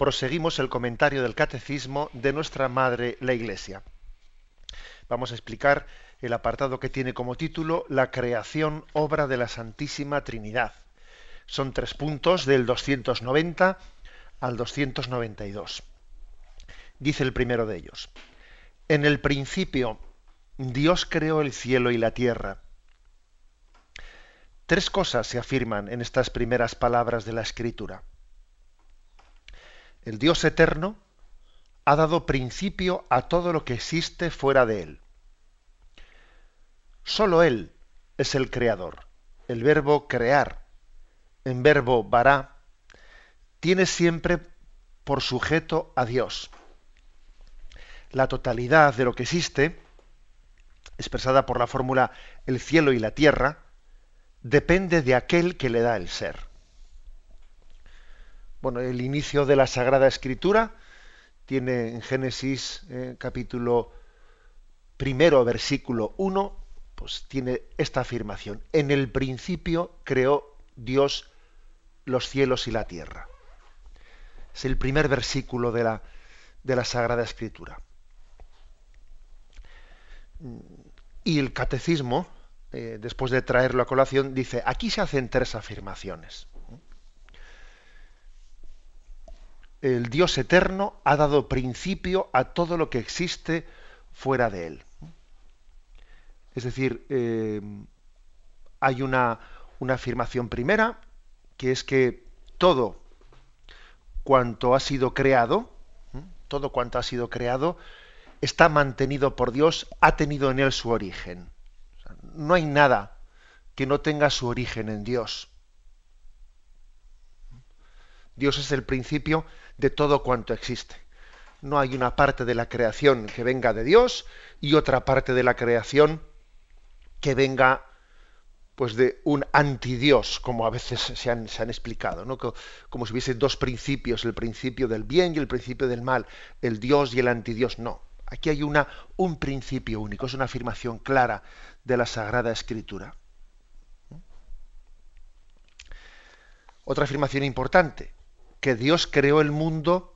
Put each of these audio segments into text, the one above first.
proseguimos el comentario del catecismo de nuestra Madre la Iglesia. Vamos a explicar el apartado que tiene como título La creación, obra de la Santísima Trinidad. Son tres puntos del 290 al 292. Dice el primero de ellos. En el principio Dios creó el cielo y la tierra. Tres cosas se afirman en estas primeras palabras de la Escritura el Dios eterno ha dado principio a todo lo que existe fuera de él. Solo él es el creador. El verbo crear, en verbo vará, tiene siempre por sujeto a Dios. La totalidad de lo que existe, expresada por la fórmula el cielo y la tierra, depende de aquel que le da el ser bueno, el inicio de la Sagrada Escritura tiene en Génesis eh, capítulo primero, versículo 1, pues tiene esta afirmación. En el principio creó Dios los cielos y la tierra. Es el primer versículo de la, de la Sagrada Escritura. Y el catecismo, eh, después de traerlo a colación, dice, aquí se hacen tres afirmaciones. El Dios eterno ha dado principio a todo lo que existe fuera de él. Es decir, eh, hay una, una afirmación primera, que es que todo cuanto ha sido creado, todo cuanto ha sido creado, está mantenido por Dios, ha tenido en él su origen. no hay nada que no tenga su origen en Dios. Dios es el principio de todo cuanto existe. No hay una parte de la creación que venga de Dios y otra parte de la creación que venga pues de un antidios, como a veces se han, se han explicado, ¿no? como si hubiese dos principios, el principio del bien y el principio del mal, el Dios y el antidios. No, aquí hay una, un principio único, es una afirmación clara de la Sagrada Escritura. Otra afirmación importante, que Dios creó el mundo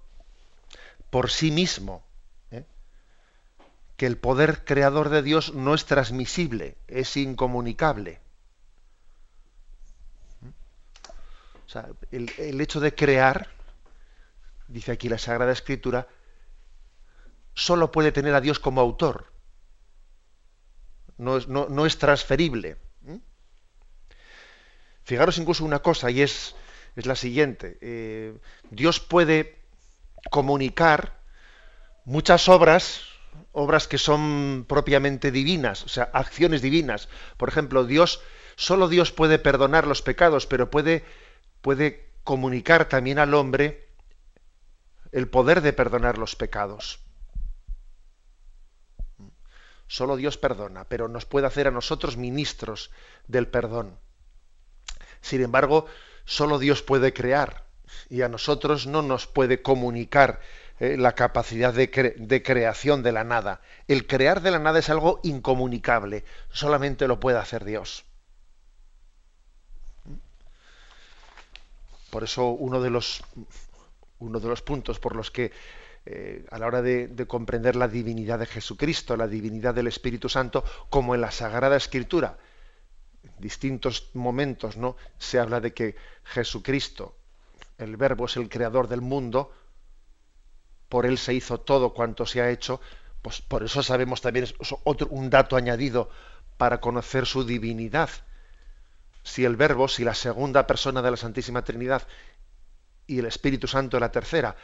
por sí mismo, ¿eh? que el poder creador de Dios no es transmisible, es incomunicable. O sea, el, hecho de crear, dice aquí la Sagrada Escritura, solo puede tener a Dios como autor. No es, no, es transferible. Fijaros incluso una cosa, y es es la siguiente. Eh, Dios puede comunicar muchas obras, obras que son propiamente divinas, o sea, acciones divinas. Por ejemplo, Dios, solo Dios puede perdonar los pecados, pero puede, puede comunicar también al hombre el poder de perdonar los pecados. Solo Dios perdona, pero nos puede hacer a nosotros ministros del perdón. Sin embargo, solo Dios puede crear y a nosotros no nos puede comunicar eh, la capacidad de, creación de la nada. El crear de la nada es algo incomunicable, solamente lo puede hacer Dios. Por eso uno de los, puntos por los que eh, a la hora de, comprender la divinidad de Jesucristo, la divinidad del Espíritu Santo, como en la Sagrada Escritura, distintos momentos, ¿no? Se habla de que Jesucristo, el Verbo es el creador del mundo, por él se hizo todo cuanto se ha hecho, pues por eso sabemos también otro un dato añadido para conocer su divinidad. Si el Verbo, si la segunda persona de la Santísima Trinidad y el Espíritu Santo la tercera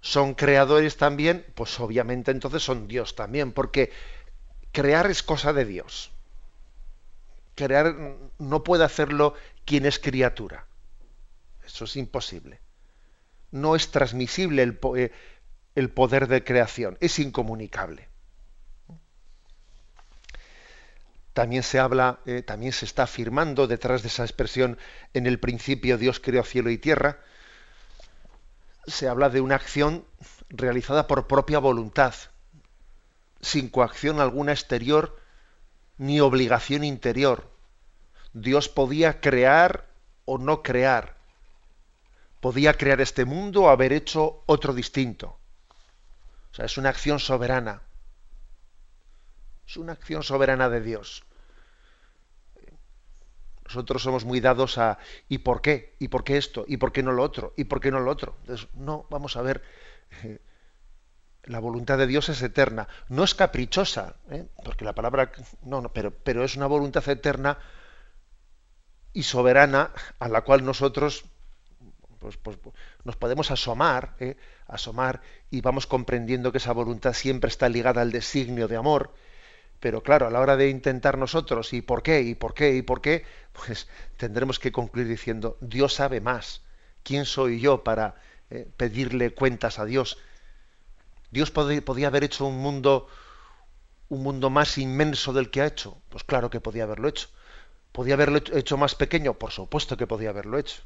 son creadores también, pues obviamente entonces son Dios también, porque crear es cosa de Dios crear no puede hacerlo quien es criatura. Eso es imposible. no es transmisible el, eh, el poder de creación, es incomunicable. También se habla, eh, también se está afirmando detrás de esa expresión en el principio Dios creó cielo y tierra, se habla de una acción realizada por propia voluntad, sin coacción alguna exterior ni obligación interior. Dios podía crear o no crear. Podía crear este mundo o haber hecho otro distinto. O sea, es una acción soberana. Es una acción soberana de Dios. Nosotros somos muy dados a ¿y por qué? ¿Y por qué esto? ¿Y por qué no lo otro? ¿Y por qué no lo otro? Entonces, no, vamos a ver. La voluntad de Dios es eterna. No es caprichosa, ¿eh? porque la palabra. No, no, pero, pero es una voluntad eterna y soberana a la cual nosotros pues, pues, nos podemos asomar, ¿eh? asomar y vamos comprendiendo que esa voluntad siempre está ligada al designio de amor pero claro, a la hora de intentar nosotros, ¿y por qué? ¿Y por qué? ¿Y por qué? Pues tendremos que concluir diciendo, Dios sabe más. ¿Quién soy yo para eh, pedirle cuentas a Dios? Dios podía haber hecho un mundo, un mundo más inmenso del que ha hecho. Pues claro que podía haberlo hecho. ¿Podía haberlo hecho más pequeño? Por supuesto que podía haberlo hecho.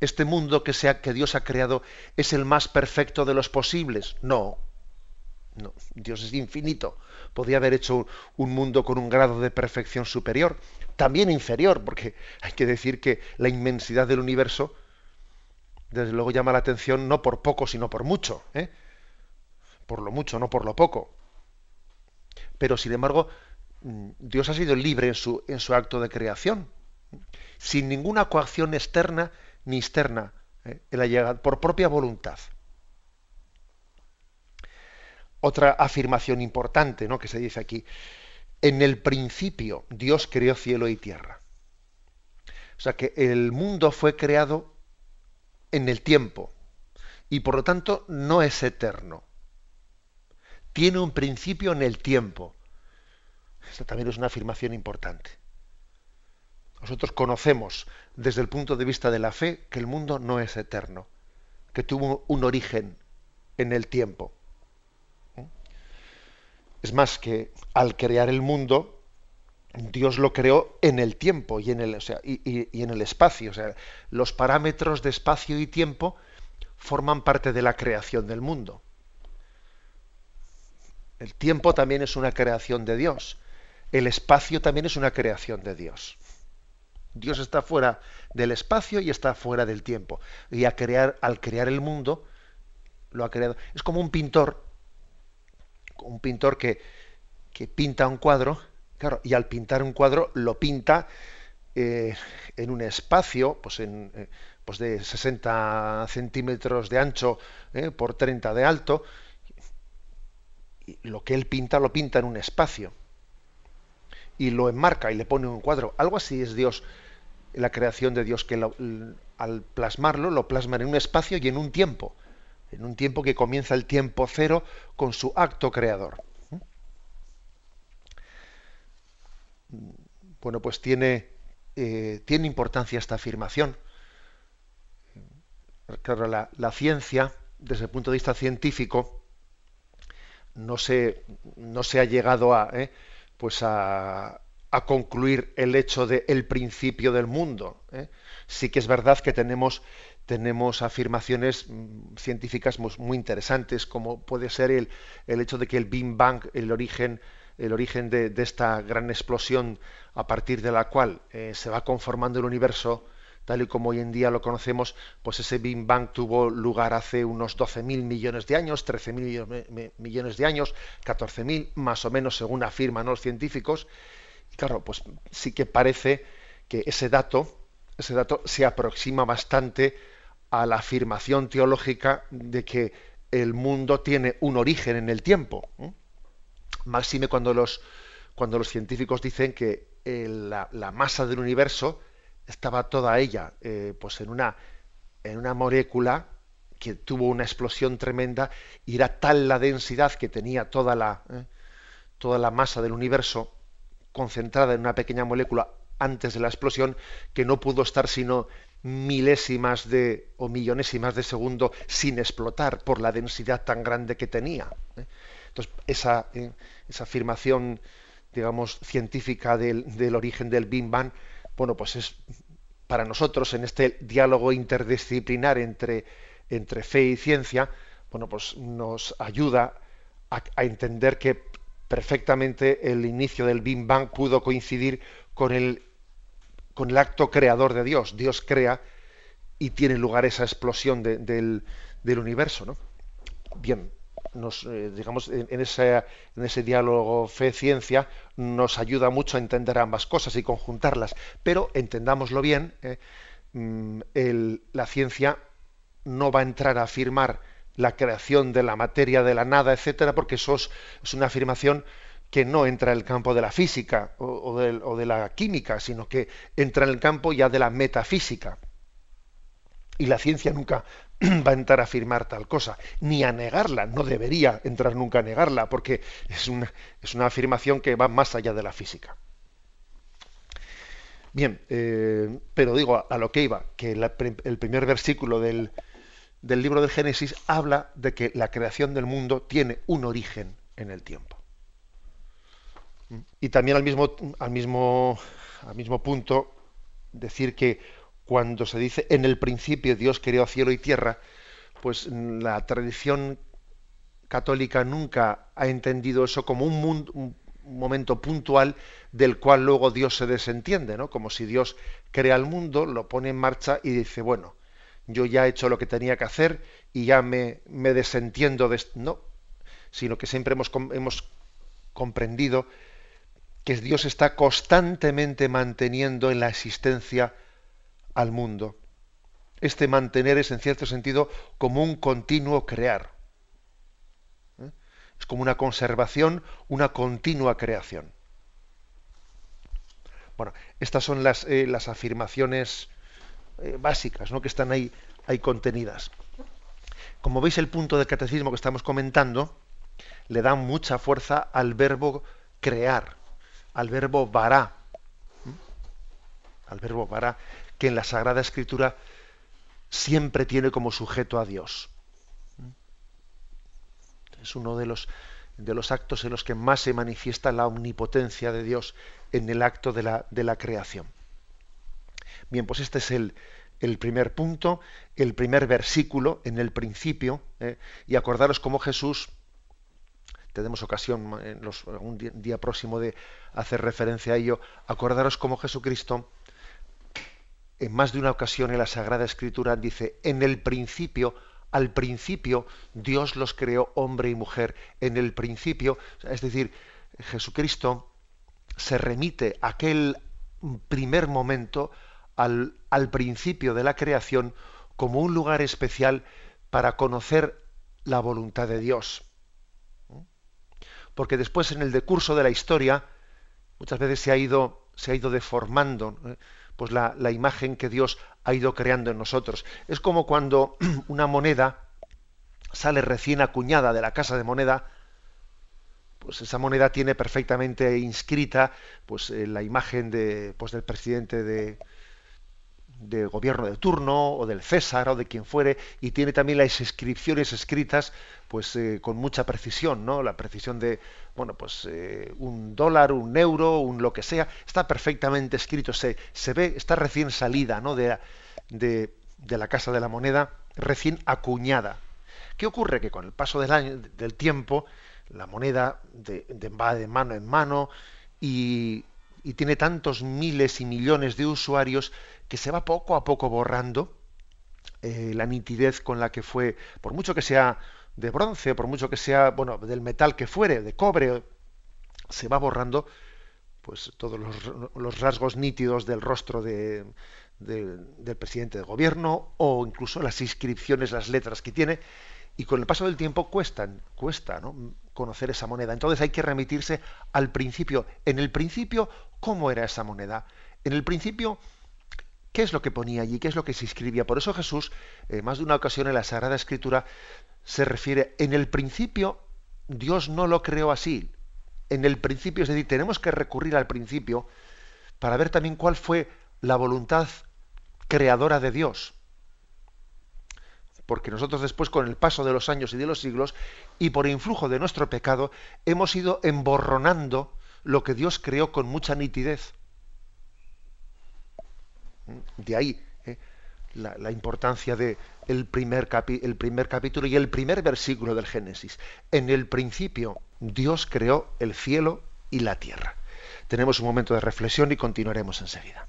¿Este mundo que, sea, que Dios ha creado es el más perfecto de los posibles? No, no, Dios es infinito. Podía haber hecho un mundo con un grado de perfección superior, también inferior, porque hay que decir que la inmensidad del universo, desde luego llama la atención no por poco, sino por mucho. ¿eh? Por lo mucho, no por lo poco. Pero, sin embargo, mm, Dios ha sido libre en su, en su acto de creación, sin ninguna coacción externa ni externa, ¿eh? por propia voluntad. Otra afirmación importante ¿no? que se dice aquí. En el principio Dios creó cielo y tierra. O sea que el mundo fue creado en el tiempo y por lo tanto no es eterno. Tiene un principio en el tiempo. Esta también es una afirmación importante. Nosotros conocemos desde el punto de vista de la fe que el mundo no es eterno, que tuvo un origen en el tiempo. Es más que al crear el mundo, Dios lo creó en el tiempo y en el, y, en el espacio. O sea, los parámetros de espacio y tiempo forman parte de la creación del mundo. El tiempo también es una creación de Dios. El espacio también es una creación de Dios. Dios está fuera del espacio y está fuera del tiempo. Y a crear, al crear el mundo, lo ha creado. Es como un pintor un pintor que, pinta un cuadro, claro, y al pintar un cuadro lo pinta eh, en un espacio, pues, en, eh, pues de 60 centímetros de ancho eh, por 30 de alto, lo que él pinta lo pinta en un espacio y lo enmarca y le pone un cuadro. Algo así es Dios, la creación de Dios, que al plasmarlo lo plasma en un espacio y en un tiempo en un tiempo que comienza el tiempo cero con su acto creador. Bueno, pues tiene, eh, tiene importancia esta afirmación. Claro, la, ciencia, desde el punto de vista científico, no se, no se ha llegado a, eh, pues a, a, concluir el hecho del el principio del mundo. Eh. Sí que es verdad que tenemos tenemos afirmaciones mm, científicas muy interesantes, como puede ser el, el hecho de que el Big Bang, el origen, el origen de, esta gran explosión a partir de la cual eh, se va conformando el universo, tal y como hoy en día lo conocemos, pues ese Big Bang tuvo lugar hace unos 12.000 millones de años, 13.000 millones de años, 14.000 más o menos según afirman los científicos. Y claro, pues sí que parece que ese dato, ese dato se aproxima bastante a la afirmación teológica de que el mundo tiene un origen en el tiempo. Máxime cuando los, cuando los científicos dicen que la, masa del universo estaba toda ella eh, pues en una, en una molécula que tuvo una explosión tremenda y era tal la densidad que tenía toda la, eh, toda la masa del universo concentrada en una pequeña molécula antes de la explosión que no pudo estar sino milésimas de o millonésimas de segundo sin explotar por la densidad tan grande que tenía. ¿eh? Entonces, esa, esa, afirmación, digamos, científica del, del, origen del Big Bang, bueno, pues es para nosotros en este diálogo interdisciplinar entre, entre fe y ciencia, bueno, pues nos ayuda a, entender que perfectamente el inicio del Big Bang pudo coincidir con el con el acto creador de Dios. Dios crea y tiene lugar esa explosión del, universo. ¿no? Bien, nos, eh, digamos, en, ese, diálogo fe-ciencia nos ayuda mucho a entender ambas cosas y conjuntarlas, pero entendámoslo bien, eh, mm, la ciencia no va a entrar a afirmar la creación de la materia de la nada, etcétera, porque eso es una afirmación que no entra en el campo de la física o, de, la química, sino que entra en el campo ya de la metafísica. Y la ciencia nunca va a entrar a afirmar tal cosa, ni a negarla, no debería entrar nunca a negarla, porque es una, es una afirmación que va más allá de la física. Bien, eh, pero digo a, lo que iba, que el primer versículo del, del libro de Génesis habla de que la creación del mundo tiene un origen en el tiempo. Y también al mismo, al mismo, al mismo punto decir que cuando se dice en el principio Dios creó cielo y tierra, pues la tradición católica nunca ha entendido eso como un, un, momento puntual del cual luego Dios se desentiende, ¿no? Como si Dios crea el mundo, lo pone en marcha y dice, bueno, yo ya he hecho lo que tenía que hacer y ya me, desentiendo de esto. No, sino que siempre hemos comprendido que Dios está constantemente manteniendo en la existencia al mundo. Este mantener es en cierto sentido como un continuo crear. ¿Eh? Es como una conservación, una continua creación. Bueno, estas son las, eh, las afirmaciones eh, básicas ¿no? que están ahí, ahí contenidas. Como veis, el punto del catecismo que estamos comentando le da mucha fuerza al verbo crear al verbo vará, al verbo vará, que en la Sagrada Escritura siempre tiene como sujeto a Dios. Es uno de los, de los actos en los que más se manifiesta la omnipotencia de Dios en el acto de la, de la creación. Bien, pues este es el, el, primer punto, el primer versículo en el principio, ¿eh? y acordaros cómo Jesús tenemos ocasión en un día, próximo de hacer referencia a ello, acordaros cómo Jesucristo en más de una ocasión en la Sagrada Escritura dice, en el principio, al principio Dios los creó hombre y mujer, en el principio, es decir, Jesucristo se remite a aquel primer momento, al, principio de la creación, como un lugar especial para conocer la voluntad de Dios porque después en el decurso de la historia muchas veces se ha ido, se ha ido deformando. Pues la, la, imagen que Dios ha ido creando en nosotros. Es como cuando una moneda sale recién acuñada de la casa de moneda, pues esa moneda tiene perfectamente inscrita pues eh, la imagen de, pues, del presidente de, de gobierno de turno o del César o de quien fuere y tiene también las inscripciones escritas pues eh, con mucha precisión no la precisión de bueno pues eh, un dólar un euro un lo que sea está perfectamente escrito se, se ve está recién salida no de, de, de la casa de la moneda recién acuñada. Qué ocurre que con el paso del año del tiempo la moneda de, va de mano en mano y tiene tantos miles y millones de usuarios que se va poco a poco borrando eh, la nitidez con la que fue, por mucho que sea de bronce, por mucho que sea, bueno, del metal que fuere, de cobre, se va borrando pues todos los, rasgos nítidos del rostro de, del presidente de gobierno o incluso las inscripciones, las letras que tiene y con el paso del tiempo cuestan, cuesta ¿no? conocer esa moneda. Entonces hay que remitirse al principio. En el principio, ¿cómo era esa moneda? En el principio, ¿Qué es lo que ponía allí? ¿Qué es lo que se escribía? Por eso Jesús, eh, más de una ocasión en la Sagrada Escritura, se refiere, en el principio Dios no lo creó así. En el principio, es decir, tenemos que recurrir al principio para ver también cuál fue la voluntad creadora de Dios. Porque nosotros después, con el paso de los años y de los siglos, y por influjo de nuestro pecado, hemos ido emborronando lo que Dios creó con mucha nitidez. De ahí eh, la, importancia del el primer, el primer capítulo y el primer versículo del Génesis. En el principio Dios creó el cielo y la tierra. Tenemos un momento de reflexión y continuaremos enseguida.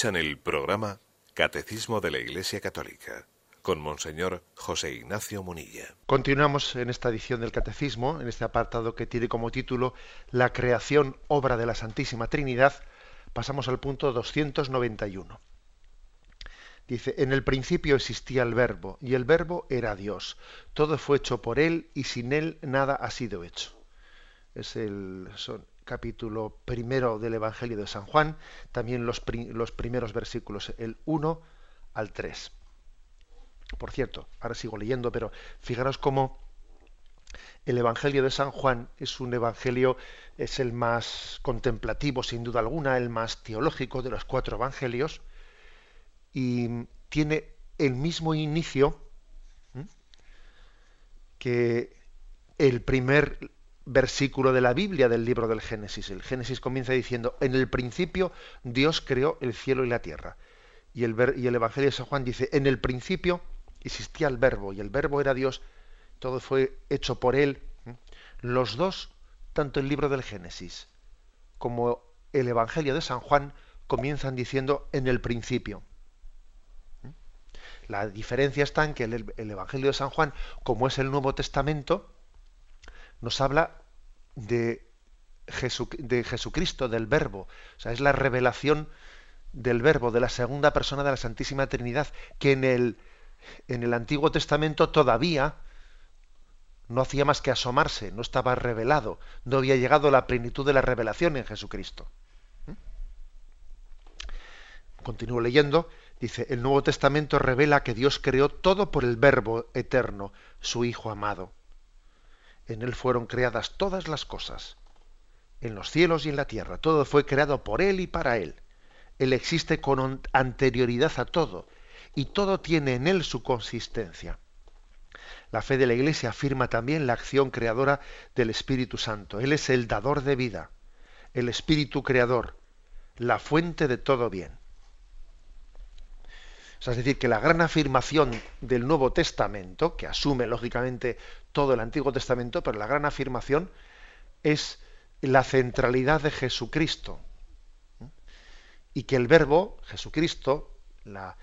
Escuchan el programa Catecismo de la Iglesia Católica con Monseñor José Ignacio Munilla. Continuamos en esta edición del Catecismo, en este apartado que tiene como título La creación, obra de la Santísima Trinidad. Pasamos al punto 291. Dice, en el principio existía el verbo, y el verbo era Dios. Todo fue hecho por él, y sin él nada ha sido hecho. Es el, son capítulo primero del Evangelio de San Juan, también los, primeros versículos, el 1 al 3. Por cierto, ahora sigo leyendo, pero fijaros cómo el Evangelio de San Juan es un evangelio, es el más contemplativo, sin duda alguna, el más teológico de los cuatro evangelios, y tiene el mismo inicio que el primer versículo de la Biblia del libro del Génesis. El Génesis comienza diciendo, en el principio Dios creó el cielo y la tierra. Y el, Evangelio de San Juan dice, en el principio existía el verbo y el verbo era Dios, todo fue hecho por él. Los dos, tanto el libro del Génesis como el Evangelio de San Juan, comienzan diciendo en el principio. La diferencia está en que el Evangelio de San Juan, como es el Nuevo Testamento, nos habla de, de Jesucristo, del Verbo. O sea, es la revelación del Verbo, de la segunda persona de la Santísima Trinidad, que en el, en el Antiguo Testamento todavía no hacía más que asomarse, no estaba revelado, no había llegado la plenitud de la revelación en Jesucristo. ¿Mm? Continúo leyendo, dice, el Nuevo Testamento revela que Dios creó todo por el Verbo eterno, su Hijo amado. En él fueron creadas todas las cosas, en los cielos y en la tierra. Todo fue creado por él y para él. Él existe con anterioridad a todo, y todo tiene en él su consistencia. La fe de la Iglesia afirma también la acción creadora del Espíritu Santo. Él es el dador de vida, el Espíritu creador, la fuente de todo bien es decir, que la gran afirmación del Nuevo Testamento, que asume lógicamente todo el Antiguo Testamento, pero la gran afirmación es la centralidad de Jesucristo. Y que el Verbo, Jesucristo, la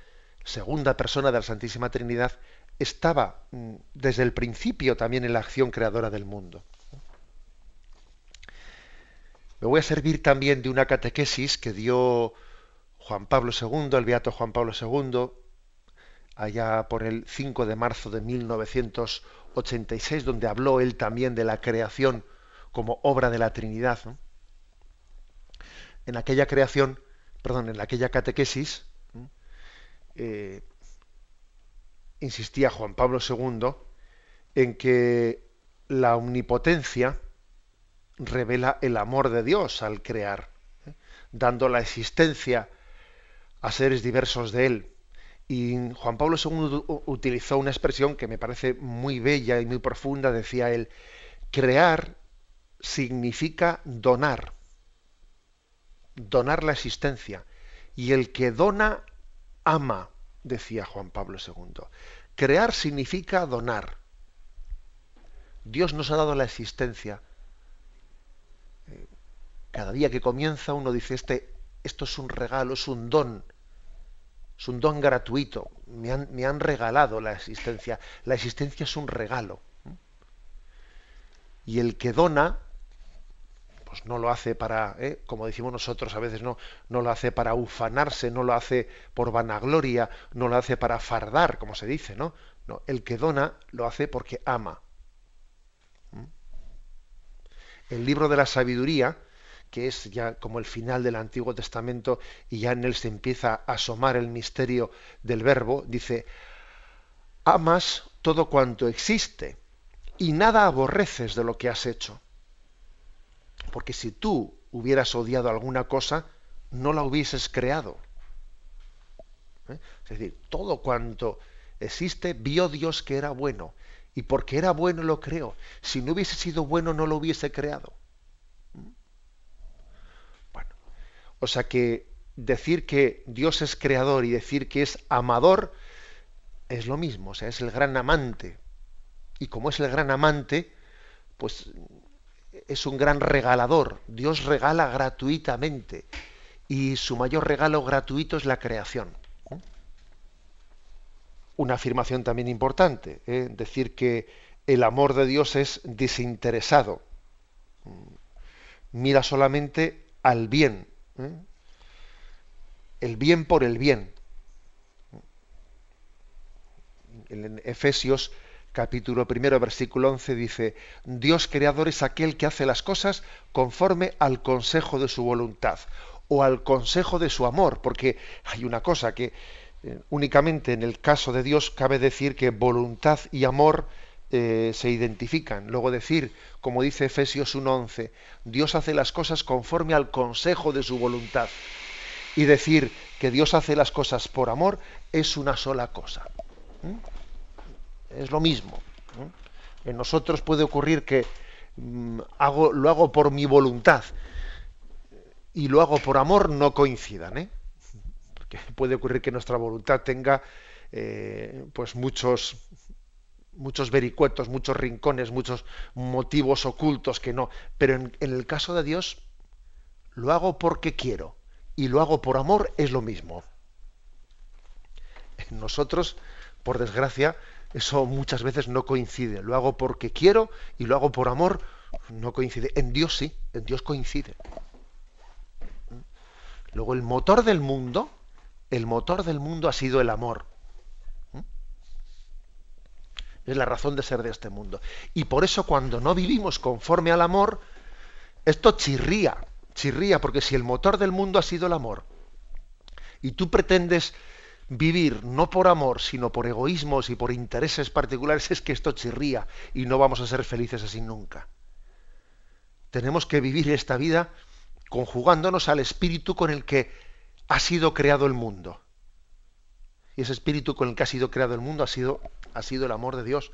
segunda persona de la Santísima Trinidad, estaba mm, desde el principio también en la acción creadora del mundo. Me voy a servir también de una catequesis que dio Juan Pablo II, el beato Juan Pablo II, allá por el 5 de marzo de 1986, donde habló él también de la creación como obra de la Trinidad. En aquella creación, perdón, en aquella catequesis, eh, insistía Juan Pablo II en que la omnipotencia revela el amor de Dios al crear, ¿eh? dando la existencia a seres diversos de él. Y Juan Pablo II utilizó una expresión que me parece muy bella y muy profunda, decía él, crear significa donar, donar la existencia. Y el que dona, ama, decía Juan Pablo II. Crear significa donar. Dios nos ha dado la existencia. Eh, cada día que comienza uno dice, este, esto es un regalo, es un don es un don gratuito. Me han, regalado la existencia. La existencia es un regalo. Y el que dona, pues no lo hace para, ¿eh? como decimos nosotros a veces, no, no lo hace para ufanarse, no lo hace por vanagloria, no lo hace para fardar, como se dice, ¿no? No, el que dona lo hace porque ama. El libro de la sabiduría, que es ya como el final del Antiguo Testamento y ya en él se empieza a asomar el misterio del verbo, dice, amas todo cuanto existe y nada aborreces de lo que has hecho. Porque si tú hubieras odiado alguna cosa, no la hubieses creado. ¿Eh? Es decir, todo cuanto existe, vio Dios que era bueno. Y porque era bueno lo creó. Si no hubiese sido bueno, no lo hubiese creado. O sea que decir que Dios es creador y decir que es amador es lo mismo, o sea, es el gran amante. Y como es el gran amante, pues es un gran regalador. Dios regala gratuitamente. Y su mayor regalo gratuito es la creación. Una afirmación también importante, ¿eh? decir que el amor de Dios es desinteresado. Mira solamente al bien, ¿eh? El bien por el bien. En Efesios capítulo primero, versículo 11 dice, Dios creador es aquel que hace las cosas conforme al consejo de su voluntad o al consejo de su amor, porque hay una cosa que eh, únicamente en el caso de Dios cabe decir que voluntad y amor eh, se identifican. Luego decir, como dice Efesios 1.11, Dios hace las cosas conforme al consejo de su voluntad. Y decir que Dios hace las cosas por amor es una sola cosa. ¿Mm? Es lo mismo. En nosotros puede ocurrir que mm, lo hago por mi voluntad y lo hago por amor no coincidan. ¿eh? Porque puede ocurrir que nuestra voluntad tenga eh, pues muchos muchos vericuetos, muchos rincones, muchos motivos ocultos que no. Pero en, el caso de Dios, lo hago porque quiero y lo hago por amor es lo mismo. En nosotros, por desgracia, eso muchas veces no coincide. Lo hago porque quiero y lo hago por amor, no coincide. En Dios sí, en Dios coincide. Luego el motor del mundo, el motor del mundo ha sido el amor. Es la razón de ser de este mundo. Y por eso cuando no vivimos conforme al amor, esto chirría, chirría, porque si el motor del mundo ha sido el amor, y tú pretendes vivir no por amor, sino por egoísmos y por intereses particulares, es que esto chirría y no vamos a ser felices así nunca. Tenemos que vivir esta vida conjugándonos al espíritu con el que ha sido creado el mundo. Y ese espíritu con el que ha sido creado el mundo ha sido ha sido el amor de Dios,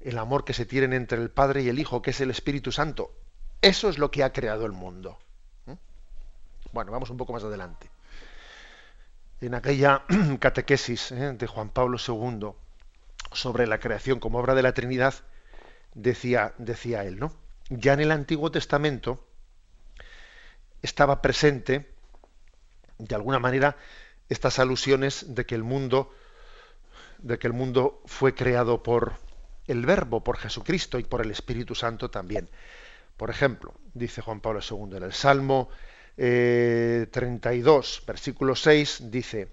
el amor que se tienen entre el Padre y el Hijo, que es el Espíritu Santo. Eso es lo que ha creado el mundo. ¿Mm? Bueno, vamos un poco más adelante. En aquella catequesis ¿eh? de Juan Pablo II sobre la creación como obra de la Trinidad, decía, decía él, ¿no? Ya en el Antiguo Testamento estaba presente, de alguna manera, estas alusiones de que el mundo de que el mundo fue creado por el Verbo, por Jesucristo y por el Espíritu Santo también. Por ejemplo, dice Juan Pablo II en el Salmo 32, eh, versículo 6, dice,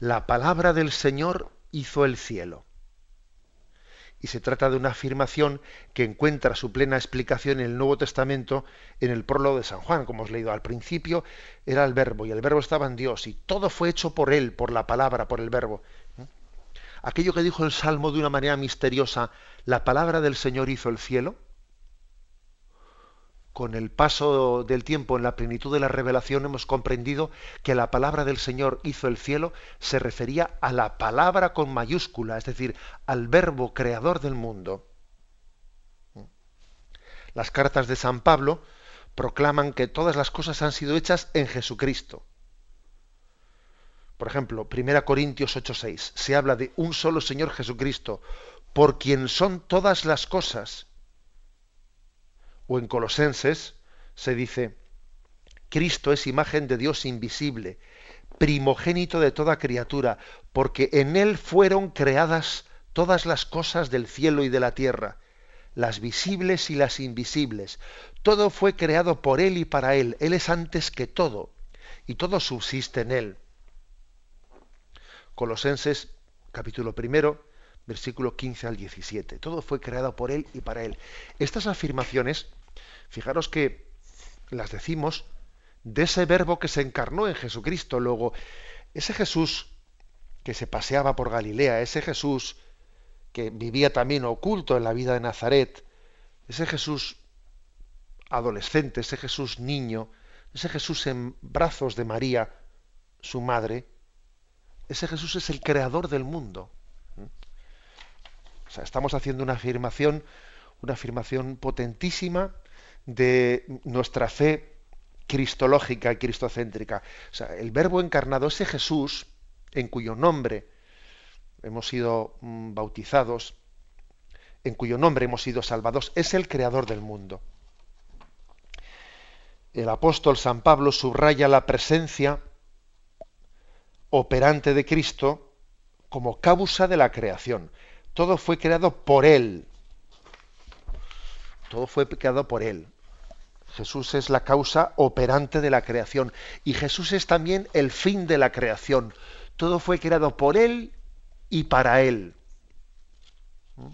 la palabra del Señor hizo el cielo. Y se trata de una afirmación que encuentra su plena explicación en el Nuevo Testamento, en el prólogo de San Juan, como hemos leído. Al principio era el verbo y el verbo estaba en Dios y todo fue hecho por él, por la palabra, por el verbo. Aquello que dijo el Salmo de una manera misteriosa, la palabra del Señor hizo el cielo, con el paso del tiempo en la plenitud de la revelación hemos comprendido que la palabra del Señor hizo el cielo se refería a la palabra con mayúscula, es decir, al verbo creador del mundo. Las cartas de San Pablo proclaman que todas las cosas han sido hechas en Jesucristo. Por ejemplo, 1 Corintios 8:6 se habla de un solo Señor Jesucristo, por quien son todas las cosas o en Colosenses se dice, Cristo es imagen de Dios invisible, primogénito de toda criatura, porque en Él fueron creadas todas las cosas del cielo y de la tierra, las visibles y las invisibles. Todo fue creado por Él y para Él. Él es antes que todo, y todo subsiste en Él. Colosenses capítulo primero, versículo 15 al 17. Todo fue creado por Él y para Él. Estas afirmaciones Fijaros que las decimos de ese verbo que se encarnó en Jesucristo. Luego, ese Jesús que se paseaba por Galilea, ese Jesús que vivía también oculto en la vida de Nazaret, ese Jesús adolescente, ese Jesús niño, ese Jesús en brazos de María, su madre, ese Jesús es el creador del mundo. O sea, estamos haciendo una afirmación, una afirmación potentísima de nuestra fe cristológica y cristocéntrica. O sea, el verbo encarnado, ese Jesús, en cuyo nombre hemos sido mm, bautizados, en cuyo nombre hemos sido salvados, es el creador del mundo. El apóstol San Pablo subraya la presencia operante de Cristo como causa de la creación. Todo fue creado por Él. Todo fue creado por Él. Jesús es la causa operante de la creación y Jesús es también el fin de la creación. Todo fue creado por Él y para Él. ¿Mm?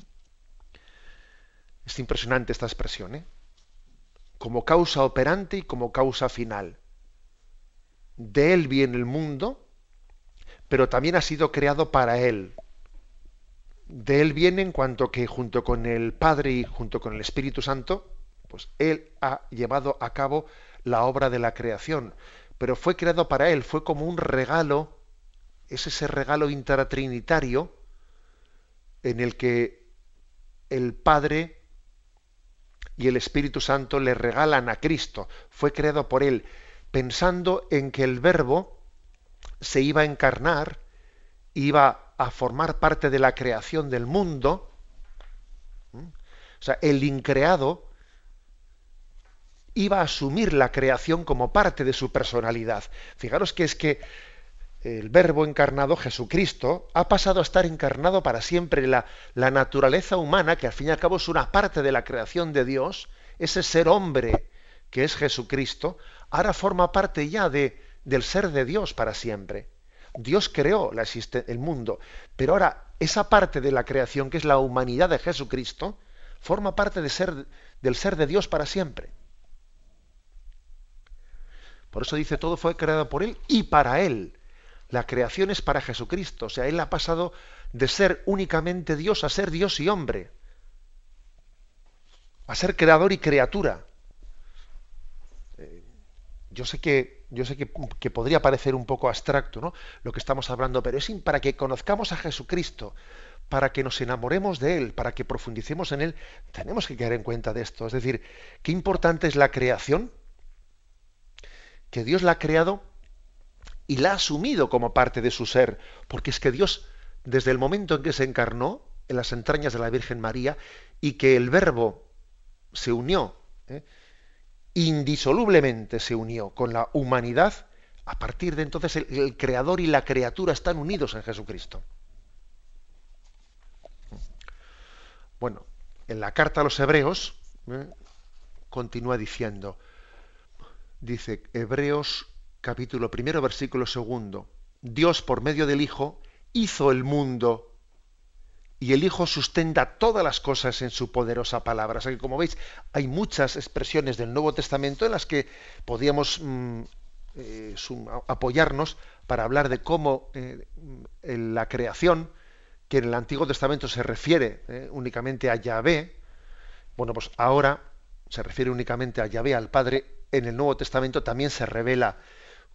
Es impresionante esta expresión, ¿eh? Como causa operante y como causa final. De Él viene el mundo, pero también ha sido creado para Él. De Él viene en cuanto que junto con el Padre y junto con el Espíritu Santo, pues Él ha llevado a cabo la obra de la creación, pero fue creado para Él, fue como un regalo, es ese regalo intratrinitario en el que el Padre y el Espíritu Santo le regalan a Cristo, fue creado por Él, pensando en que el Verbo se iba a encarnar, iba a formar parte de la creación del mundo, o sea, el increado iba a asumir la creación como parte de su personalidad. Fijaros que es que el verbo encarnado, Jesucristo, ha pasado a estar encarnado para siempre. La, la naturaleza humana, que al fin y al cabo es una parte de la creación de Dios, ese ser hombre que es Jesucristo, ahora forma parte ya de, del ser de Dios para siempre. Dios creó la el mundo, pero ahora esa parte de la creación, que es la humanidad de Jesucristo, forma parte del ser de Dios para siempre. Por eso dice, todo fue creado por Él y para Él. La creación es para Jesucristo. O sea, Él ha pasado de ser únicamente Dios a ser Dios y hombre. A ser creador y criatura. Eh, yo sé que, yo sé que, que, podría parecer un poco abstracto ¿no? lo que estamos hablando, pero es para que conozcamos a Jesucristo, para que nos enamoremos de Él, para que profundicemos en Él, tenemos que quedar en cuenta de esto. Es decir, qué importante es la creación que Dios la ha creado y la ha asumido como parte de su ser, porque es que Dios, desde el momento en que se encarnó en las entrañas de la Virgen María y que el Verbo se unió, ¿eh? Indisolublemente se unió con la humanidad, a partir de entonces el, Creador y la criatura están unidos en Jesucristo. Bueno, en la carta a los hebreos ¿eh? continúa diciendo, dice Hebreos capítulo primero, versículo segundo, Dios por medio del Hijo hizo el mundo y el Hijo sustenta todas las cosas en su poderosa palabra. O sea que, como veis, hay muchas expresiones del Nuevo Testamento en las que podíamos mm, eh, apoyarnos para hablar de cómo eh, en la creación, que en el Antiguo Testamento se refiere eh, únicamente a Yahvé, bueno, pues ahora se refiere únicamente a Yahvé, al Padre, en el Nuevo Testamento también se revela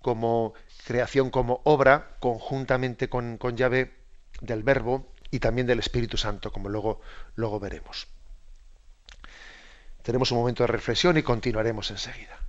como creación, como obra, conjuntamente con, con Yahvé del Verbo y también del Espíritu Santo, como luego, luego veremos. Tenemos un momento de reflexión y continuaremos enseguida.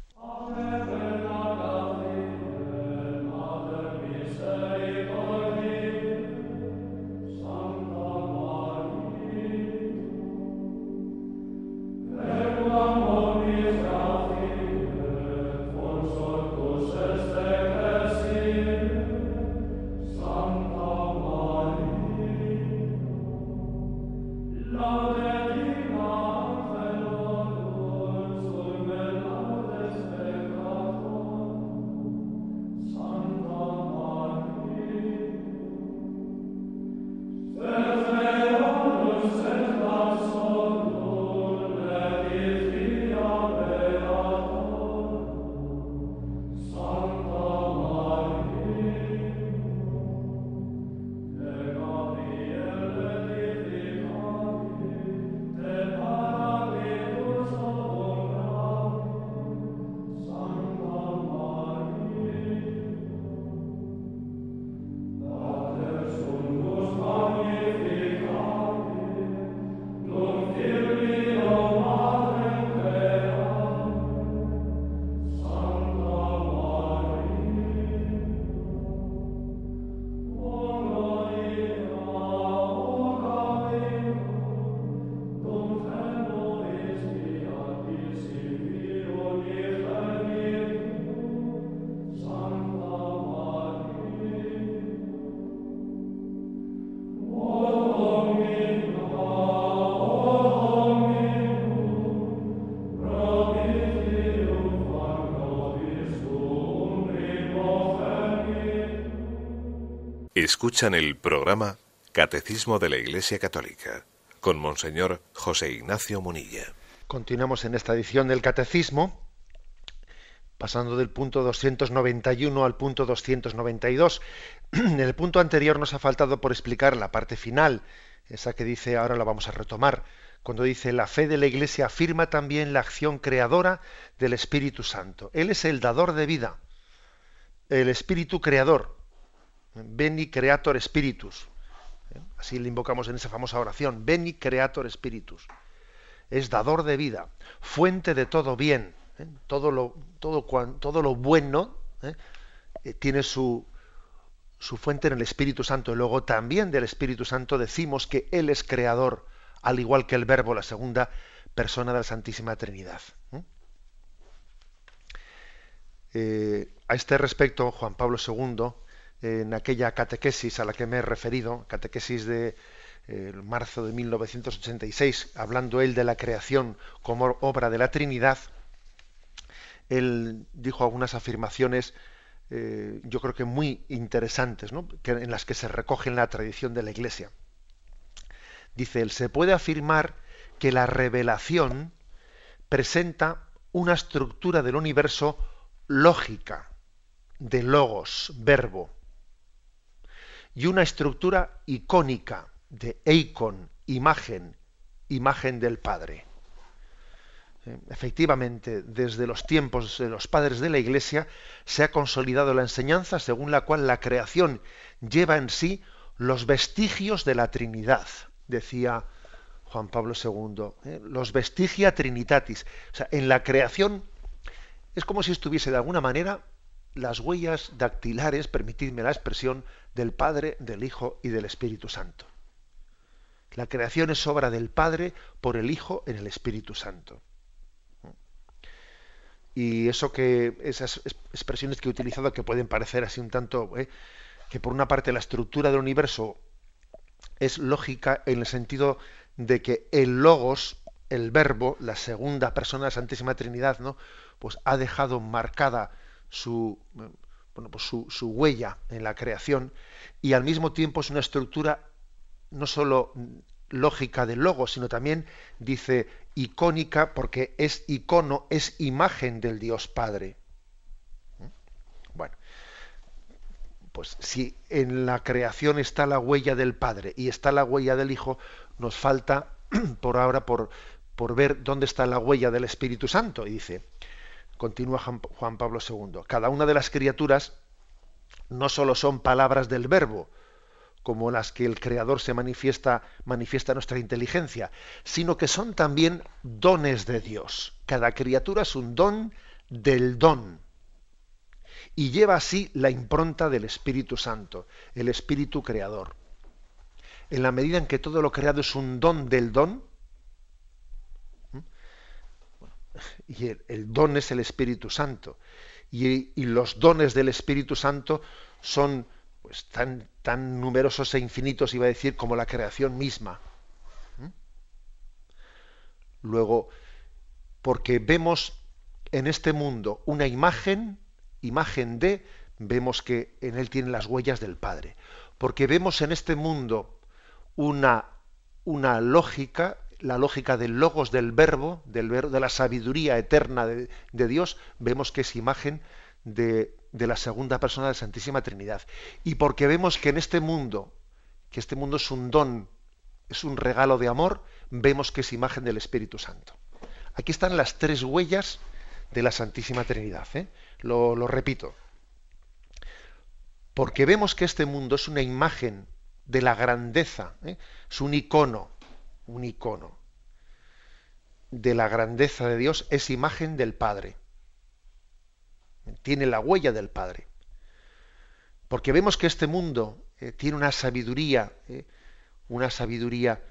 Escuchan el programa Catecismo de la Iglesia Católica con Monseñor José Ignacio Munilla. Continuamos en esta edición del Catecismo, pasando del punto 291 al punto 292. En el punto anterior nos ha faltado por explicar la parte final, esa que dice, ahora la vamos a retomar, cuando dice, la fe de la Iglesia afirma también la acción creadora del Espíritu Santo. Él es el dador de vida, el Espíritu creador, Beni Creator Spiritus. ¿eh? Así le invocamos en esa famosa oración. Beni Creator Spiritus. Es dador de vida, fuente de todo bien. ¿eh? Todo, lo, todo, todo, bueno ¿eh? tiene su, su fuente en el Espíritu Santo. Y luego también del Espíritu Santo decimos que Él es creador, al igual que el Verbo, la segunda persona de la Santísima Trinidad. a este respecto, Juan Pablo II en aquella catequesis a la que me he referido, catequesis de eh, marzo de 1986, hablando él de la creación como obra de la Trinidad, él dijo algunas afirmaciones, eh, yo creo que muy interesantes, en las que se recoge en la tradición de la Iglesia. Dice él, se puede afirmar que la revelación presenta una estructura del universo lógica, de logos, verbo, y una estructura icónica de eikon, imagen, imagen del Padre. Eh, efectivamente, desde los tiempos de los padres de la Iglesia se ha consolidado la enseñanza según la cual la creación lleva en sí los vestigios de la Trinidad, decía Juan Pablo II, eh, los vestigia trinitatis. O sea, en la creación es como si estuviese de alguna manera las huellas dactilares, permitidme la expresión, del Padre, del Hijo y del Espíritu Santo. La creación es obra del Padre por el Hijo en el Espíritu Santo. Y eso que, esas expresiones que he utilizado que pueden parecer así un tanto, ¿eh? que por una parte la estructura del universo es lógica en el sentido de que el logos, el verbo, la segunda persona de la Santísima Trinidad, ¿no? Pues ha dejado marcada su, bueno, pues su, su huella en la creación y al mismo tiempo es una estructura no sólo lógica del logo, sino también dice icónica porque es icono, es imagen del Dios Padre. Bueno, pues si en la creación está la huella del Padre y está la huella del Hijo, nos falta por ahora por, por ver dónde está la huella del Espíritu Santo. Y dice, continúa Juan Pablo II, cada una de las criaturas no solo son palabras del verbo, como las que el Creador se manifiesta, manifiesta nuestra inteligencia, sino que son también dones de Dios. Cada criatura es un don del don. Y lleva así la impronta del Espíritu Santo, el Espíritu Creador. En la medida en que todo lo creado es un don del don, y el, don es el Espíritu Santo, y, los dones del Espíritu Santo son pues tan, tan numerosos e infinitos, iba a decir, como la creación misma. ¿Mm? Luego, porque vemos en este mundo una imagen, imagen de, vemos que en él tiene las huellas del Padre. Porque vemos en este mundo una, una lógica, la lógica del logos del verbo, de la sabiduría eterna de, Dios, vemos que es imagen de, de la segunda persona de la Santísima Trinidad. Y porque vemos que en este mundo, que este mundo es un don, es un regalo de amor, vemos que es imagen del Espíritu Santo. Aquí están las tres huellas de la Santísima Trinidad. ¿eh? Lo, repito. Porque vemos que este mundo es una imagen de la grandeza, ¿eh? es un icono, un icono de la grandeza de Dios, es imagen del Padre tiene la huella del Padre. Porque vemos que este mundo eh, tiene una sabiduría, eh, una sabiduría,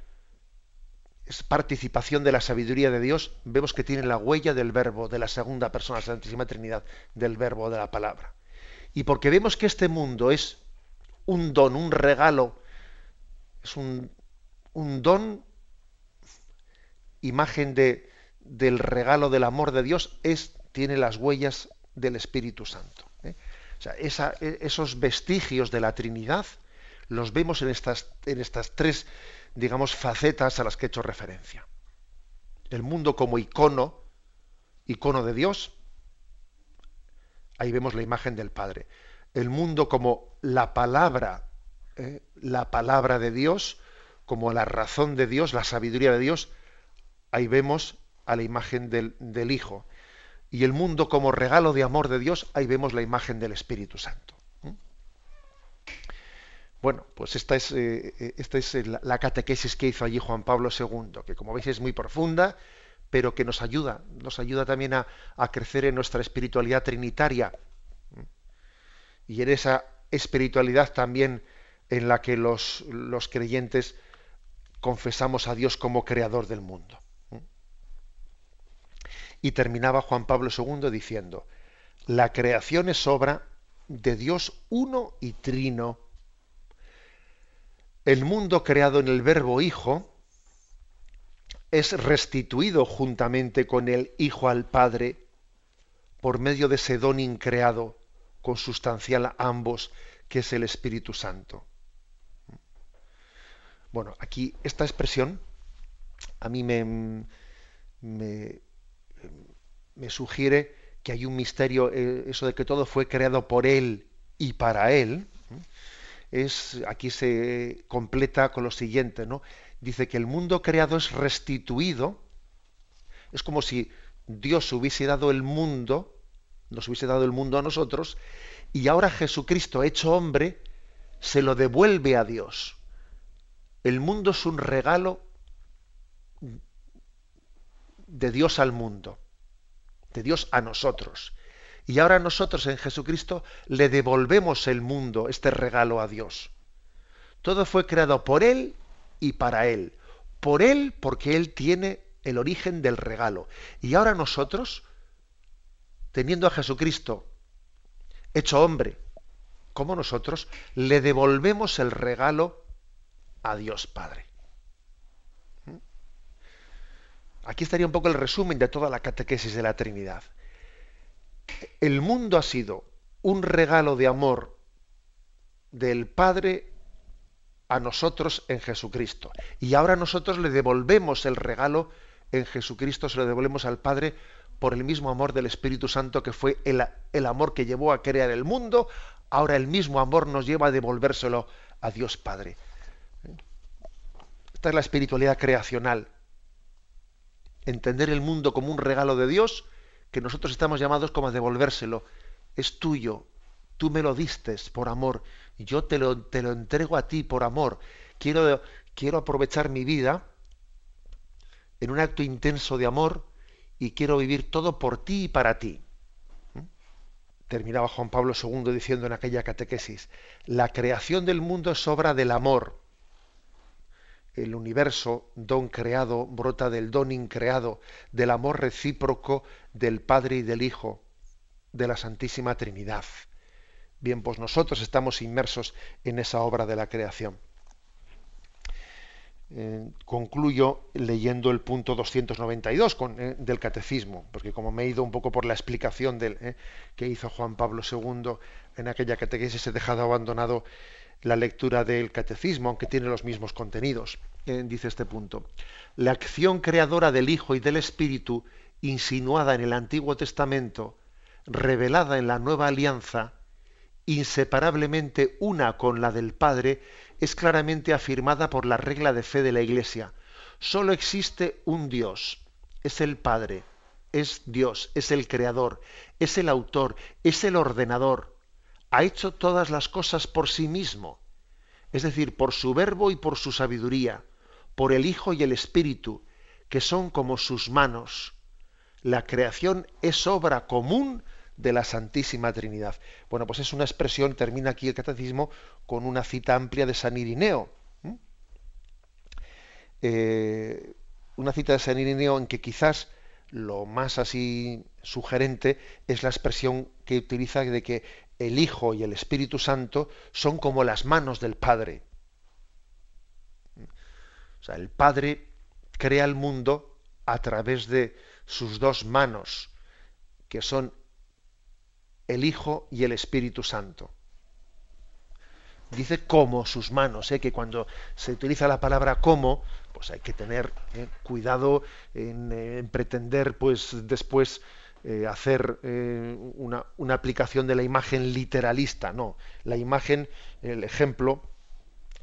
es participación de la sabiduría de Dios, vemos que tiene la huella del verbo, de la segunda persona, la Santísima Trinidad, del verbo, de la palabra. Y porque vemos que este mundo es un don, un regalo, es un, un don, imagen de, del regalo del amor de Dios, es, tiene las huellas del Espíritu Santo. ¿eh? O sea, e, esos vestigios de la Trinidad los vemos en estas, en estas tres, digamos, facetas a las que he hecho referencia. El mundo como icono, icono de Dios, ahí vemos la imagen del Padre. El mundo como la palabra, ¿eh? la palabra de Dios, como la razón de Dios, la sabiduría de Dios, ahí vemos a la imagen del, del Hijo y el mundo como regalo de amor de Dios, ahí vemos la imagen del Espíritu Santo. ¿Mm? Bueno, pues esta es, eh, eh, la, catequesis que hizo allí Juan Pablo II, que como veis es muy profunda, pero que nos ayuda, nos ayuda también a, crecer en nuestra espiritualidad trinitaria. ¿Mm? Y en esa espiritualidad también en la que los, los creyentes confesamos a Dios como creador del mundo. Y terminaba Juan Pablo II diciendo, la creación es obra de Dios uno y trino. El mundo creado en el verbo Hijo es restituido juntamente con el Hijo al Padre por medio de ese don increado, consustancial a ambos, que es el Espíritu Santo. Bueno, aquí esta expresión a mí me, me, me sugiere que hay un misterio, eh, eso de que todo fue creado por Él y para Él. Es, aquí se completa con lo siguiente, ¿no? Dice que el mundo creado es restituido. Es como si Dios hubiese dado el mundo, nos hubiese dado el mundo a nosotros, y ahora Jesucristo, hecho hombre, se lo devuelve a Dios. El mundo es un regalo de Dios al mundo, de Dios a nosotros. Y ahora nosotros en Jesucristo le devolvemos el mundo, este regalo a Dios. Todo fue creado por Él y para Él. Por Él porque Él tiene el origen del regalo. Y ahora nosotros, teniendo a Jesucristo hecho hombre, como nosotros, le devolvemos el regalo a Dios Padre. ¿Mm? Aquí estaría un poco el resumen de toda la catequesis de la Trinidad. El mundo ha sido un regalo de amor del Padre a nosotros en Jesucristo. Y ahora nosotros le devolvemos el regalo en Jesucristo, se lo devolvemos al Padre por el mismo amor del Espíritu Santo que fue el, el, amor que llevó a crear el mundo, ahora el mismo amor nos lleva a devolvérselo a Dios Padre. Esta es la espiritualidad creacional. Entender el mundo como un regalo de Dios, que nosotros estamos llamados como a devolvérselo. Es tuyo, tú me lo distes por amor, yo te lo, te lo entrego a ti por amor. Quiero, quiero aprovechar mi vida en un acto intenso de amor y quiero vivir todo por ti y para ti. ¿Mm? Terminaba Juan Pablo II diciendo en aquella catequesis, la creación del mundo es obra del amor. El universo, don creado, brota del don increado, del amor recíproco del Padre y del Hijo, de la Santísima Trinidad. Bien, pues nosotros estamos inmersos en esa obra de la creación. Eh, concluyo leyendo el punto 292 eh, del catecismo, porque como me he ido un poco por la explicación del, eh, que hizo Juan Pablo II en aquella catequesis, he dejado abandonado la lectura del catecismo, aunque tiene los mismos contenidos. dice este punto. La acción creadora del Hijo y del Espíritu, insinuada en el Antiguo Testamento, revelada en la Nueva Alianza, inseparablemente una con la del Padre, es claramente afirmada por la regla de fe de la Iglesia. Solo existe un Dios, es el Padre, es Dios, es el Creador, es el Autor, es el Ordenador. Ha hecho todas las cosas por sí mismo, es decir, por su verbo y por su sabiduría, por el Hijo y el Espíritu, que son como sus manos. La creación es obra común de la Santísima Trinidad. Bueno, pues es una expresión, termina aquí el catecismo con una cita amplia de San Irineo. Eh, una cita de San Irineo en que quizás lo más así sugerente es la expresión que utiliza de que el Hijo y el Espíritu Santo son como las manos del Padre. O sea, el Padre crea el mundo a través de sus dos manos, que son el Hijo y el Espíritu Santo. Dice como sus manos, ¿eh? que cuando se utiliza la palabra como, pues hay que tener ¿eh? cuidado en, pretender pues después eh, hacer una, una, aplicación de la imagen literalista. No, la imagen, el ejemplo,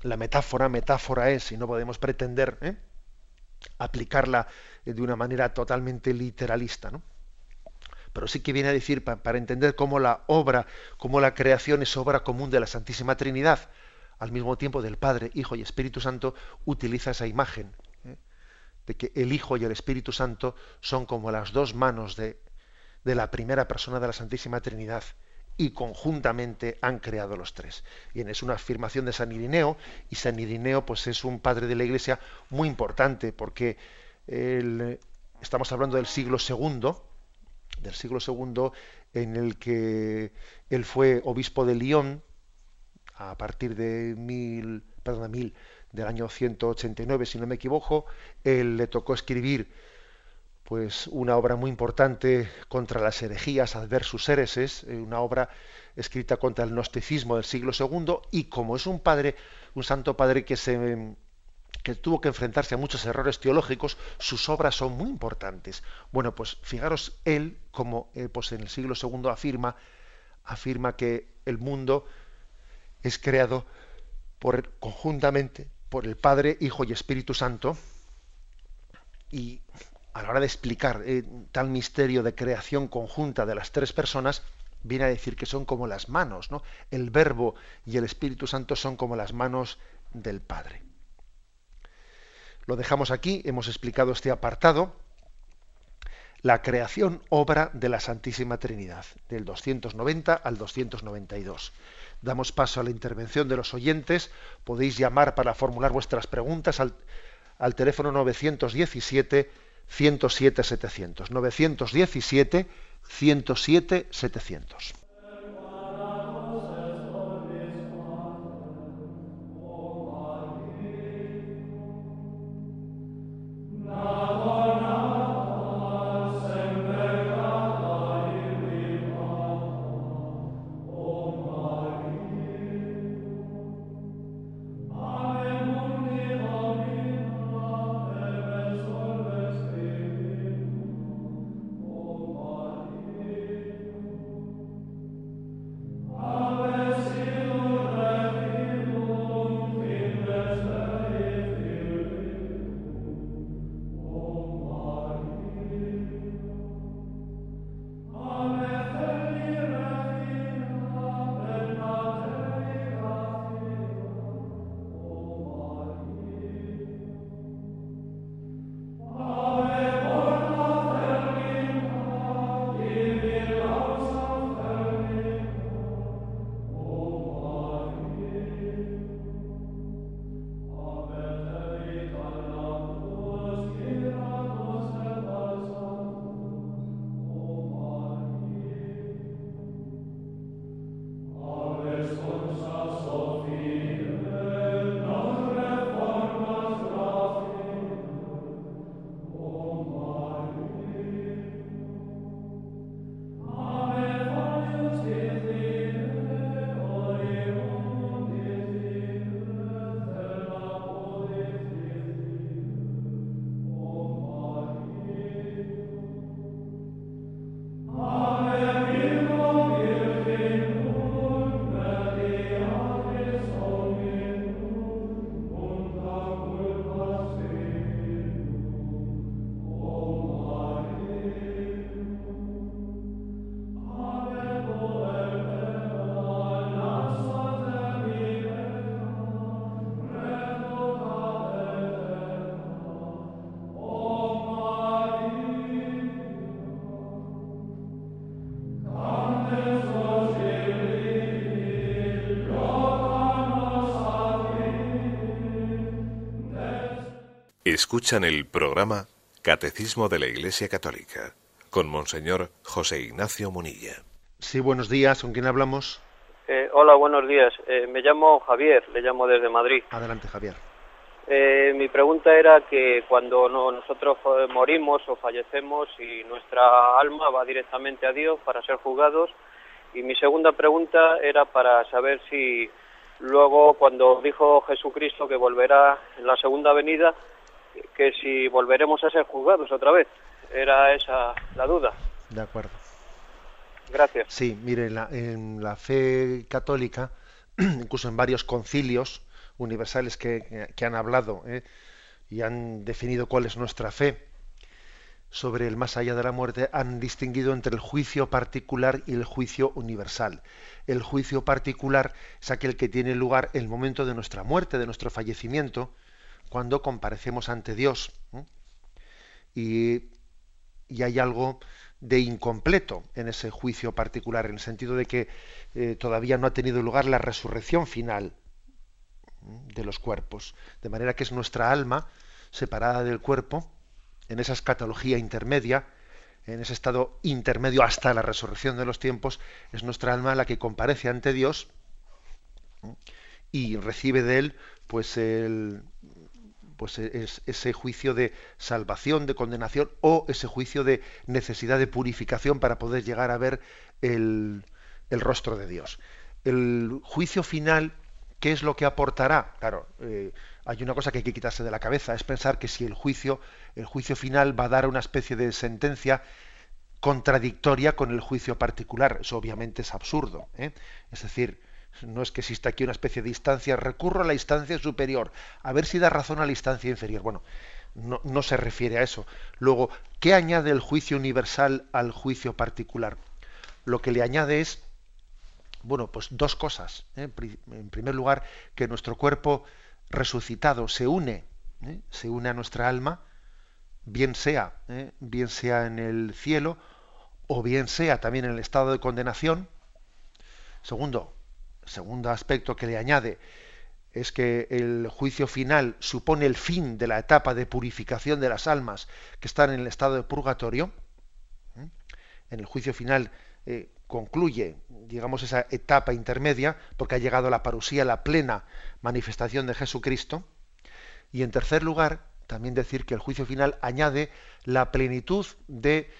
la metáfora, metáfora es, y no podemos pretender aplicarla de una manera totalmente literalista. ¿no? Pero sí que viene a decir para entender cómo la obra, cómo la creación es obra común de la Santísima Trinidad, al mismo tiempo del Padre, Hijo y Espíritu Santo, utiliza esa imagen ¿eh? de que el Hijo y el Espíritu Santo son como las dos manos de, de la primera persona de la Santísima Trinidad y conjuntamente han creado los tres. Bien, es una afirmación de San Irineo y San Irineo pues es un padre de la Iglesia muy importante porque estamos hablando del siglo segundo del siglo II, en el que él fue obispo de Lyon a partir de mil, perdón, mil, del año 189, si no me equivoco, él le tocó escribir pues una obra muy importante contra las herejías, Adversus Hereses, eh, una obra escrita contra el gnosticismo del siglo II, y como es un padre, un santo padre que se que tuvo que enfrentarse a muchos errores teológicos, sus obras son muy importantes. Bueno, pues fijaros él, como eh, pues en el siglo II afirma, afirma que el mundo es creado por, conjuntamente por el Padre, Hijo y Espíritu Santo, y a la hora de explicar eh, tal misterio de creación conjunta de las tres personas, viene a decir que son como las manos, ¿no? El Verbo y el Espíritu Santo son como las manos del Padre. Lo dejamos aquí, hemos explicado este apartado, la creación obra de la Santísima Trinidad, del 290 al 292. Damos paso a la intervención de los oyentes. Podéis llamar para formular vuestras preguntas al, al teléfono 917 107 700. 917 107 700. Escuchan el programa Catecismo de la Iglesia Católica con Monseñor José Ignacio Munilla. Sí, buenos días. ¿Con quién hablamos? Eh, hola, buenos días. Eh, me llamo Javier, le llamo desde Madrid. Adelante, Javier. Eh, mi pregunta era que cuando nosotros morimos o fallecemos y nuestra alma va directamente a Dios para ser juzgados, y mi segunda pregunta era para saber si luego cuando dijo Jesucristo que volverá en la segunda venida, que si volveremos a ser juzgados otra vez. Era esa la duda. De acuerdo. Gracias. Sí, mire, en la, fe católica, incluso en varios concilios universales que, han hablado ¿eh? y han definido cuál es nuestra fe sobre el más allá de la muerte, han distinguido entre el juicio particular y el juicio universal. El juicio particular es aquel que tiene lugar en el momento de nuestra muerte, de nuestro fallecimiento, cuando comparecemos ante Dios. Y, hay algo de incompleto en ese juicio particular, en el sentido de que eh, todavía no ha tenido lugar la resurrección final de los cuerpos. De manera que es nuestra alma separada del cuerpo, en esa escatología intermedia, en ese estado intermedio hasta la resurrección de los tiempos, es nuestra alma la que comparece ante Dios y recibe de él pues el, pues e, es ese juicio de salvación, de condenación o ese juicio de necesidad de purificación para poder llegar a ver el, rostro de Dios. El juicio final, ¿qué es lo que aportará? Claro, eh, hay una cosa que hay que quitarse de la cabeza, es pensar que si el juicio, el juicio final va a dar una especie de sentencia contradictoria con el juicio particular. Eso obviamente es absurdo. ¿eh? Es decir, no es que exista aquí una especie de instancia, recurro a la instancia superior, a ver si da razón a la instancia inferior. Bueno, no, se refiere a eso. Luego, ¿qué añade el juicio universal al juicio particular? Lo que le añade es, bueno, pues dos cosas. ¿eh? En primer lugar, que nuestro cuerpo resucitado se une, ¿eh? se une a nuestra alma, bien sea, ¿eh? bien sea en el cielo o bien sea también en el estado de condenación. Segundo, segundo aspecto que le añade es que el juicio final supone el fin de la etapa de purificación de las almas que están en el estado de purgatorio. En el juicio final eh, concluye, digamos, esa etapa intermedia, porque ha llegado la parusía, la plena manifestación de Jesucristo. Y en tercer lugar, también decir que el juicio final añade la plenitud de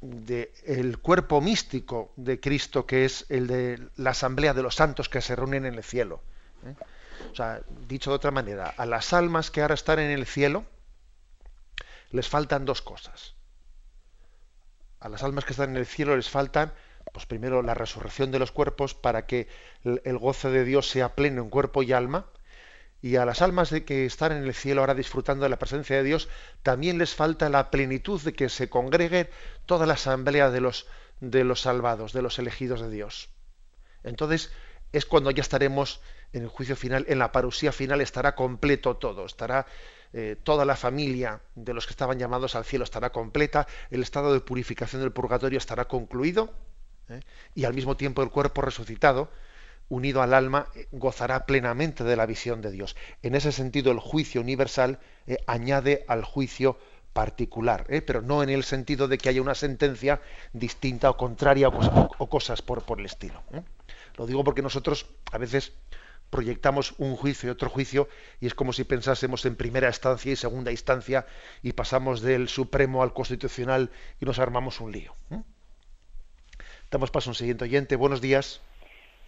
del cuerpo místico de Cristo, que es el de la asamblea de los santos que se reúnen en el cielo. ¿eh? O sea, dicho de otra manera, a las almas que ahora están en el cielo les faltan dos cosas. A las almas que están en el cielo les faltan, pues primero la resurrección de los cuerpos para que el goce de Dios sea pleno en cuerpo y alma, y a las almas de que están en el cielo ahora disfrutando de la presencia de Dios, también les falta la plenitud de que se congregue toda la asamblea de los, de los salvados, de los elegidos de Dios. Entonces es cuando ya estaremos en el juicio final, en la parusía final estará completo todo, estará eh, toda la familia de los que estaban llamados al cielo estará completa, el estado de purificación del purgatorio estará concluido ¿eh? y al mismo tiempo el cuerpo resucitado unido al alma, eh, gozará plenamente de la visión de Dios. En ese sentido, el juicio universal eh, añade al juicio particular, eh, pero no en el sentido de que haya una sentencia distinta o contraria o, cosas por, por, el estilo. Lo digo porque nosotros a veces proyectamos un juicio y otro juicio y es como si pensásemos en primera instancia y segunda instancia y pasamos del Supremo al Constitucional y nos armamos un lío. Damos paso a un siguiente oyente. Buenos días.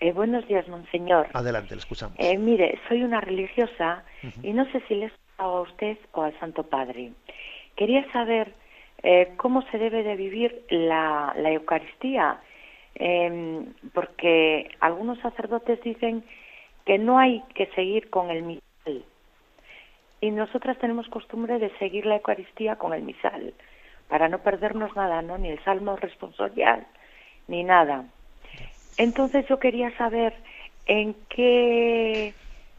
Eh, buenos días, monseñor. Adelante, le escuchamos. Eh, mire, soy una religiosa y no sé si le a usted o al Santo Padre. Quería saber eh, cómo se debe de vivir la, la Eucaristía, em, porque algunos sacerdotes dicen que no hay que seguir con el misal. Y nosotras tenemos costumbre de seguir la Eucaristía con el misal, para no perdernos nada, ¿no? Ni el salmo responsorial, ni nada. Entonces yo quería saber en qué,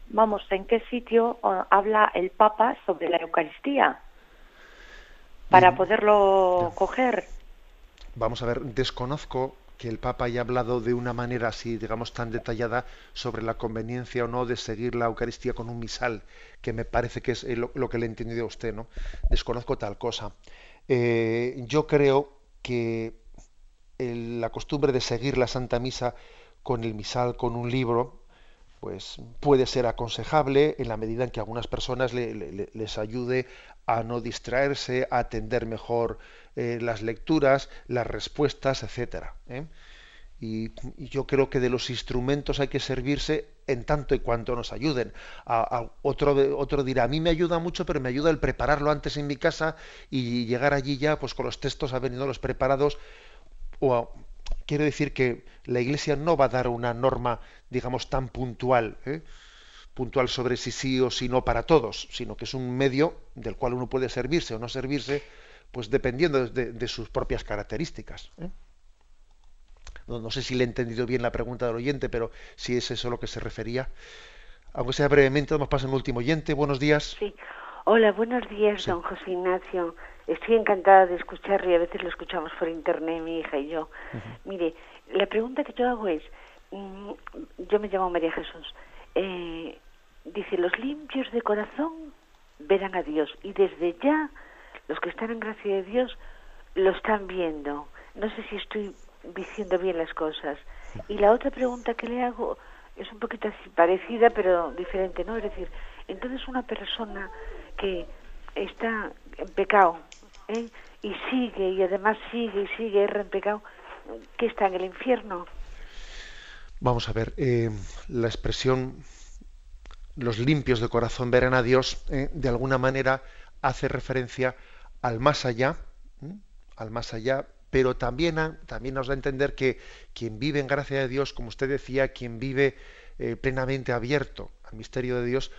vamos, en qué sitio habla el Papa sobre la Eucaristía para poderlo coger. Vamos a ver, desconozco que el Papa haya hablado de una manera así, digamos, tan detallada sobre la conveniencia o no de seguir la Eucaristía con un misal, que me parece que es lo, que le he entendido a usted, ¿no? Desconozco tal cosa. Eh, yo creo que la costumbre de seguir la Santa Misa con el misal, con un libro, pues puede ser aconsejable en la medida en que a algunas personas les ayude a no distraerse, a atender mejor eh, las lecturas, las respuestas, etcétera. ¿eh? Y, yo creo que de los instrumentos hay que servirse en tanto y cuanto nos ayuden. A, otro, otro dirá, a mí me ayuda mucho, pero me ayuda el prepararlo antes en mi casa y llegar allí ya pues con los textos venido los preparados. O quiero decir que la Iglesia no va a dar una norma, digamos, tan puntual. ¿eh? puntual sobre si sí o si no para todos, sino que es un medio del cual uno puede servirse o no servirse pues dependiendo de, sus propias características. ¿eh? No, sé si le he entendido bien la pregunta del oyente, pero si es eso lo que se refería. Aunque sea brevemente, vamos a un último oyente. Buenos días. Sí. Hola, buenos días, don José Ignacio. Estoy encantada de escucharle, a veces lo escuchamos por internet, mi hija y yo. Mire, la pregunta que yo hago es, mm, yo me llamo María Jesús, eh, dice, los limpios de corazón verán a Dios y desde ya los que están en gracia de Dios lo están viendo. No sé si estoy diciendo bien las cosas. Y la otra pregunta que le hago es un poquito así parecida, pero diferente, ¿no? Es decir, entonces una persona que está en pecado ¿eh? y sigue y además sigue y sigue en pecado, ¿qué está en el infierno? Vamos a ver, eh, la expresión los limpios de corazón verán a Dios, eh, de alguna manera hace referencia al más allá, al más allá, pero también, también nos da a entender que quien vive en gracia de Dios, como usted decía, quien vive plenamente abierto al misterio de Dios,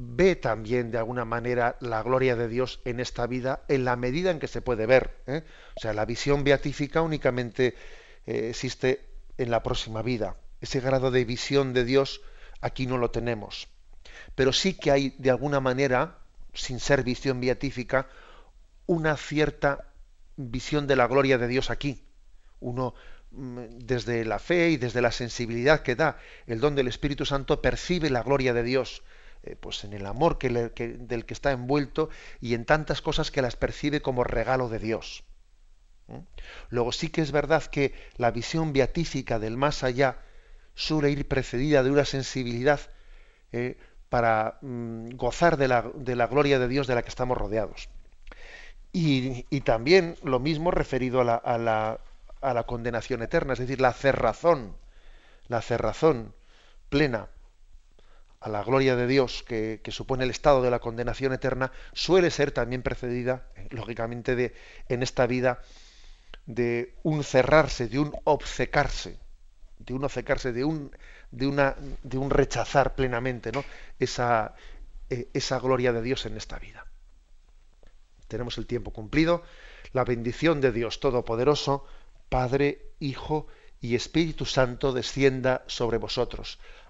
ve también de alguna manera la gloria de Dios en esta vida en la medida en que se puede ver. ¿eh? O sea, la visión beatífica únicamente eh, existe en la próxima vida. Ese grado de visión de Dios aquí no lo tenemos. Pero sí que hay de alguna manera, sin ser visión beatífica, una cierta visión de la gloria de Dios aquí. Uno mm, desde la fe y desde la sensibilidad que da el don del Espíritu Santo percibe la gloria de Dios eh, pues en el amor del que está envuelto y en tantas cosas que las percibe como regalo de Dios. Luego sí que es verdad que la visión beatífica del más allá suele ir precedida de una sensibilidad eh, para mm, gozar de la, de la gloria de Dios de la que estamos rodeados. Y, también lo mismo referido a la, a, la, a la, condenación eterna, es decir, la cerrazón, la cerrazón plena a la gloria de Dios que, supone el estado de la condenación eterna, suele ser también precedida, eh, lógicamente, de, en esta vida, de un cerrarse, de un obcecarse, de un obcecarse, de un, de una, de un rechazar plenamente ¿no? esa, eh, esa gloria de Dios en esta vida tenemos el tiempo cumplido. La bendición de Dios Todopoderoso, Padre, Hijo y Espíritu Santo descienda sobre vosotros.